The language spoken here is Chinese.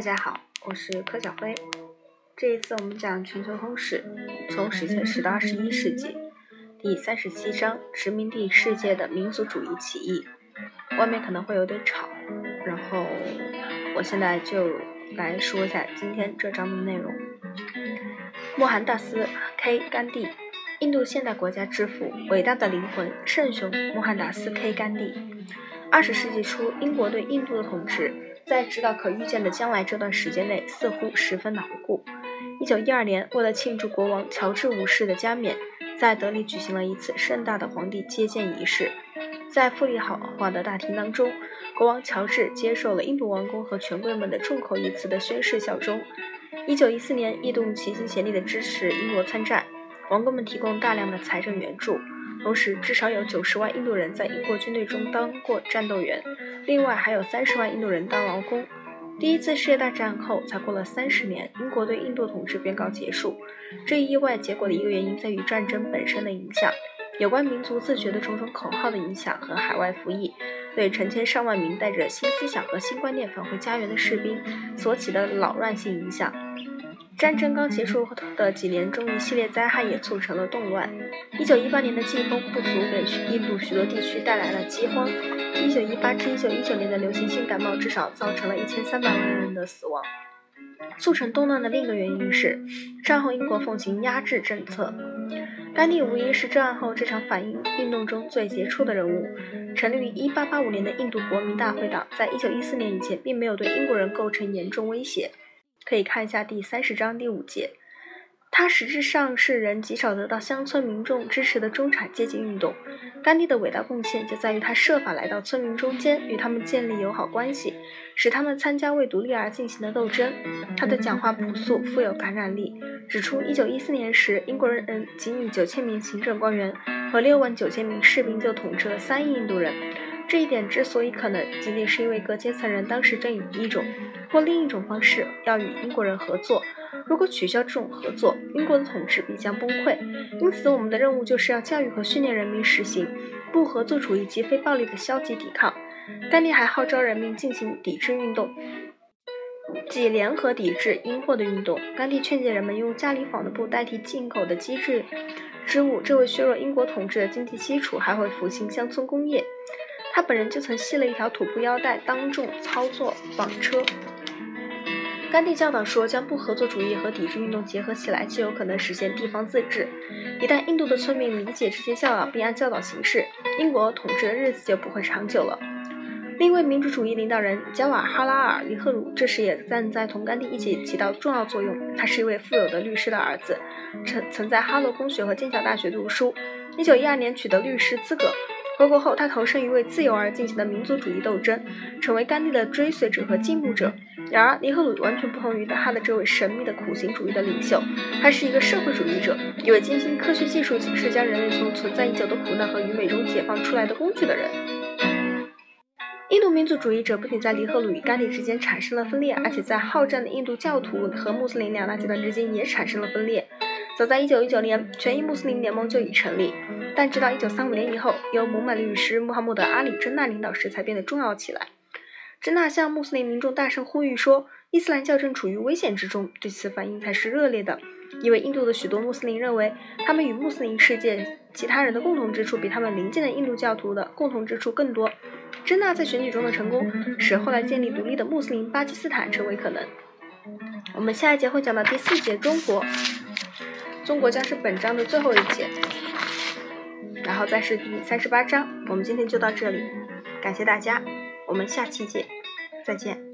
大家好，我是柯小辉。这一次我们讲全球通史，从史前史到二十一世纪，第三十七章殖民地世界的民族主义起义。外面可能会有点吵，然后我现在就来说一下今天这章的内容。穆罕达斯 ·K· 甘地，印度现代国家之父，伟大的灵魂，圣雄穆罕达斯 ·K· 甘地。二十世纪初，英国对印度的统治，在直到可预见的将来这段时间内，似乎十分牢固。一九一二年，为了庆祝国王乔治五世的加冕，在德里举行了一次盛大的皇帝接见仪式。在富丽豪华的大厅当中，国王乔治接受了印度王公和权贵们的众口一词的宣誓效忠。一九一四年，印度齐心协力地支持英国参战，王公们提供大量的财政援助。同时，至少有九十万印度人在英国军队中当过战斗员，另外还有三十万印度人当劳工。第一次世界大战后，才过了三十年，英国对印度统治宣告结束。这一意外结果的一个原因在于战争本身的影响，有关民族自觉的种种口号的影响和海外服役，对成千上万名带着新思想和新观念返回家园的士兵所起的扰乱性影响。战争刚结束后的几年中，一系列灾害也促成了动乱。一九一八年的季风不足给印度许多地区带来了饥荒。一九一八至一九一九年的流行性感冒至少造成了一千三百万人的死亡。促成动乱的另一个原因是，战后英国奉行压制政策。甘地无疑是战后这场反英运动中最杰出的人物。成立于一八八五年的印度国民大会党，在一九一四年以前并没有对英国人构成严重威胁。可以看一下第三十章第五节，它实质上是人极少得到乡村民众支持的中产阶级运动。甘地的伟大贡献就在于他设法来到村民中间，与他们建立友好关系，使他们参加为独立而进行的斗争。他的讲话朴素，富有感染力，指出一九一四年时，英国人仅以九千名行政官员和六万九千名士兵就统治了三亿印度人。这一点之所以可能，仅仅是因为各阶层人当时正以一种或另一种方式要与英国人合作。如果取消这种合作，英国的统治必将崩溃。因此，我们的任务就是要教育和训练人民实行不合作主义及非暴力的消极抵抗。甘地还号召人民进行抵制运动，即联合抵制英货的运动。甘地劝诫人们用家里纺的布代替进口的机制织物，这会削弱英国统治的经济基础，还会复兴乡村工业。他本人就曾系了一条土布腰带，当众操作纺车。甘地教导说，将不合作主义和抵制运动结合起来，就有可能实现地方自治。一旦印度的村民理解这些教导，并按教导行事，英国统治的日子就不会长久了。另一位民主主义领导人加瓦哈拉尔·尼赫鲁这时也站在同甘地一起起到重要作用。他是一位富有的律师的儿子，曾曾在哈罗公学和剑桥大学读书。1912年取得律师资格。回国后，他投身于为自由而进行的民族主义斗争，成为甘地的追随者和进步者。然而，尼赫鲁完全不同于他的这位神秘的苦行主义的领袖，他是一个社会主义者，一位坚信科学技术是将人类从存在已久的苦难和愚昧中解放出来的工具的人。印度民族主义者不仅在尼赫鲁与甘地之间产生了分裂，而且在好战的印度教徒和穆斯林两大集团之间也产生了分裂。早在1919年，全印穆斯林联盟就已成立，但直到1935年以后，由姆曼律师穆罕默德·阿里·真纳领导时才变得重要起来。真纳向穆斯林民众大声呼吁说：“伊斯兰教正处于危险之中。”对此反应才是热烈的，因为印度的许多穆斯林认为，他们与穆斯林世界其他人的共同之处比他们邻近的印度教徒的共同之处更多。真纳在选举中的成功，使后来建立独立的穆斯林巴基斯坦成为可能。我们下一节会讲到第四节中国。中国将是本章的最后一节，然后再是第三十八章。我们今天就到这里，感谢大家，我们下期见，再见。